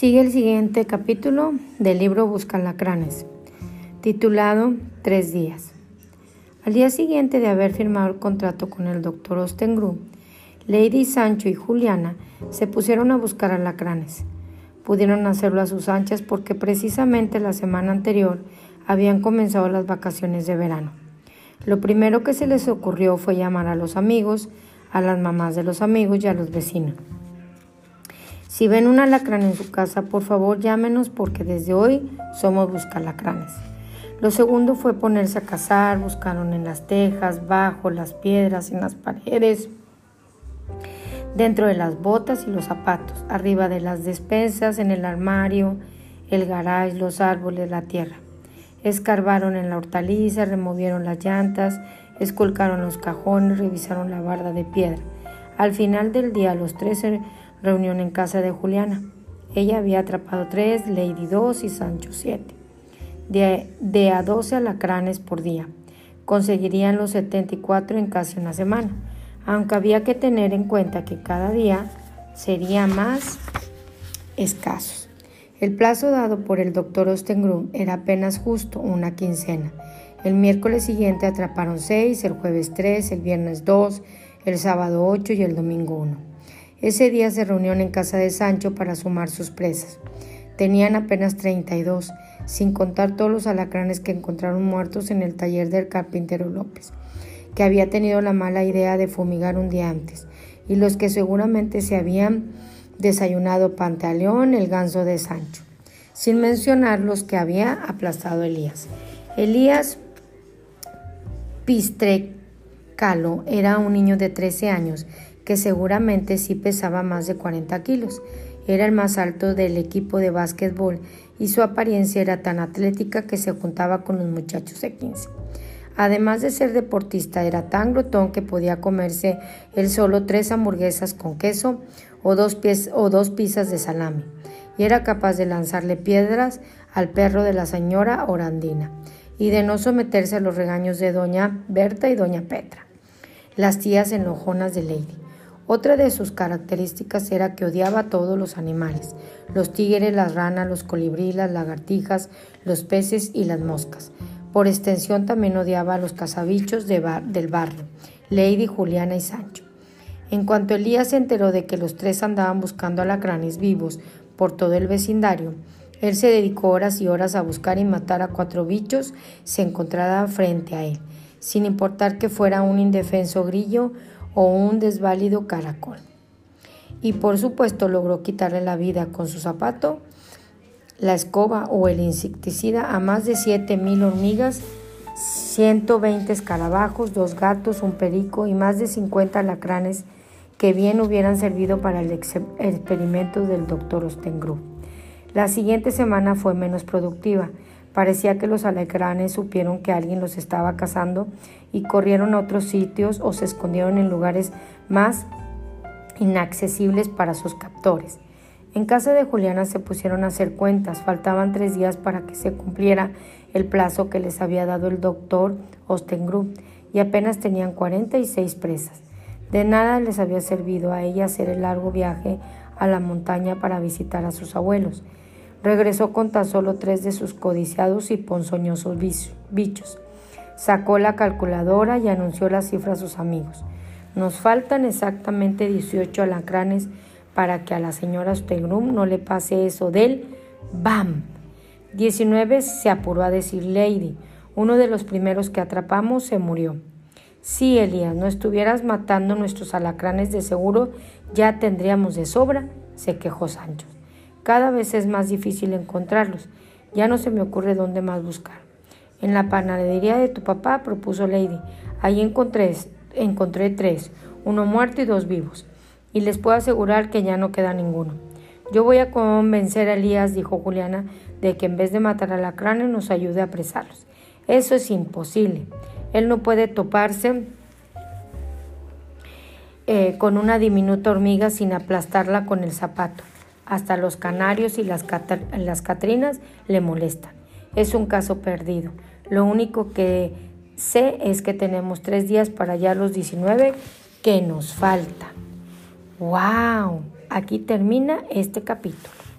Sigue el siguiente capítulo del libro Busca Lacranes, titulado Tres días. Al día siguiente de haber firmado el contrato con el doctor Ostengru, Lady Sancho y Juliana se pusieron a buscar alacranes. Pudieron hacerlo a sus anchas porque precisamente la semana anterior habían comenzado las vacaciones de verano. Lo primero que se les ocurrió fue llamar a los amigos, a las mamás de los amigos y a los vecinos. Si ven un alacrán en su casa, por favor llámenos porque desde hoy somos buscalacranes. Lo segundo fue ponerse a cazar, buscaron en las tejas, bajo las piedras, en las paredes, dentro de las botas y los zapatos, arriba de las despensas, en el armario, el garage, los árboles, la tierra. Escarbaron en la hortaliza, removieron las llantas, esculcaron los cajones, revisaron la barda de piedra. Al final del día los tres reunión en casa de Juliana. Ella había atrapado tres, Lady dos y Sancho siete, de, a doce alacranes por día. Conseguirían los 74 en casi una semana, aunque había que tener en cuenta que cada día sería más escasos. El plazo dado por el doctor Ostengrum era apenas justo una quincena. El miércoles siguiente atraparon seis, el jueves tres, el viernes dos, el sábado ocho y el domingo uno. Ese día se reunieron en casa de Sancho para sumar sus presas. Tenían apenas 32, sin contar todos los alacranes que encontraron muertos en el taller del carpintero López, que había tenido la mala idea de fumigar un día antes, y los que seguramente se habían desayunado Pantaleón, el ganso de Sancho, sin mencionar los que había aplastado Elías. Elías Pistrecalo era un niño de 13 años seguramente sí pesaba más de 40 kilos. Era el más alto del equipo de básquetbol y su apariencia era tan atlética que se juntaba con los muchachos de 15. Además de ser deportista, era tan glotón que podía comerse él solo tres hamburguesas con queso o dos, pies, o dos pizzas de salami, y era capaz de lanzarle piedras al perro de la señora Orandina y de no someterse a los regaños de doña Berta y doña Petra, las tías enojonas de Lady. Otra de sus características era que odiaba a todos los animales, los tigres, las ranas, los colibríes, las lagartijas, los peces y las moscas. Por extensión también odiaba a los cazabichos del barrio, Lady, Juliana y Sancho. En cuanto Elías se enteró de que los tres andaban buscando alacranes vivos por todo el vecindario, él se dedicó horas y horas a buscar y matar a cuatro bichos se encontraban frente a él, sin importar que fuera un indefenso grillo o un desválido caracol. Y por supuesto logró quitarle la vida con su zapato, la escoba o el insecticida a más de 7.000 hormigas, 120 escarabajos, dos gatos, un perico y más de 50 lacranes que bien hubieran servido para el experimento del doctor Ostengru. La siguiente semana fue menos productiva. Parecía que los alacranes supieron que alguien los estaba cazando y corrieron a otros sitios o se escondieron en lugares más inaccesibles para sus captores. En casa de Juliana se pusieron a hacer cuentas, faltaban tres días para que se cumpliera el plazo que les había dado el doctor Ostengru y apenas tenían 46 presas. De nada les había servido a ella hacer el largo viaje a la montaña para visitar a sus abuelos. Regresó con tan solo tres de sus codiciados y ponzoñosos bichos. Sacó la calculadora y anunció la cifra a sus amigos. Nos faltan exactamente 18 alacranes para que a la señora Stegrum no le pase eso del ¡Bam! 19 se apuró a decir Lady. Uno de los primeros que atrapamos se murió. Si, Elías, no estuvieras matando nuestros alacranes de seguro, ya tendríamos de sobra, se quejó Sancho. Cada vez es más difícil encontrarlos. Ya no se me ocurre dónde más buscar. En la panadería de tu papá, propuso Lady. Allí encontré, tres, uno muerto y dos vivos. Y les puedo asegurar que ya no queda ninguno. Yo voy a convencer a Elías, dijo Juliana, de que en vez de matar a la cráneo nos ayude a apresarlos. Eso es imposible. Él no puede toparse eh, con una diminuta hormiga sin aplastarla con el zapato. Hasta los canarios y las, catrinas le molestan. Es un caso perdido. Lo único que sé es que tenemos tres días para hallar los 19 que nos falta. ¡Wow! Aquí termina este capítulo.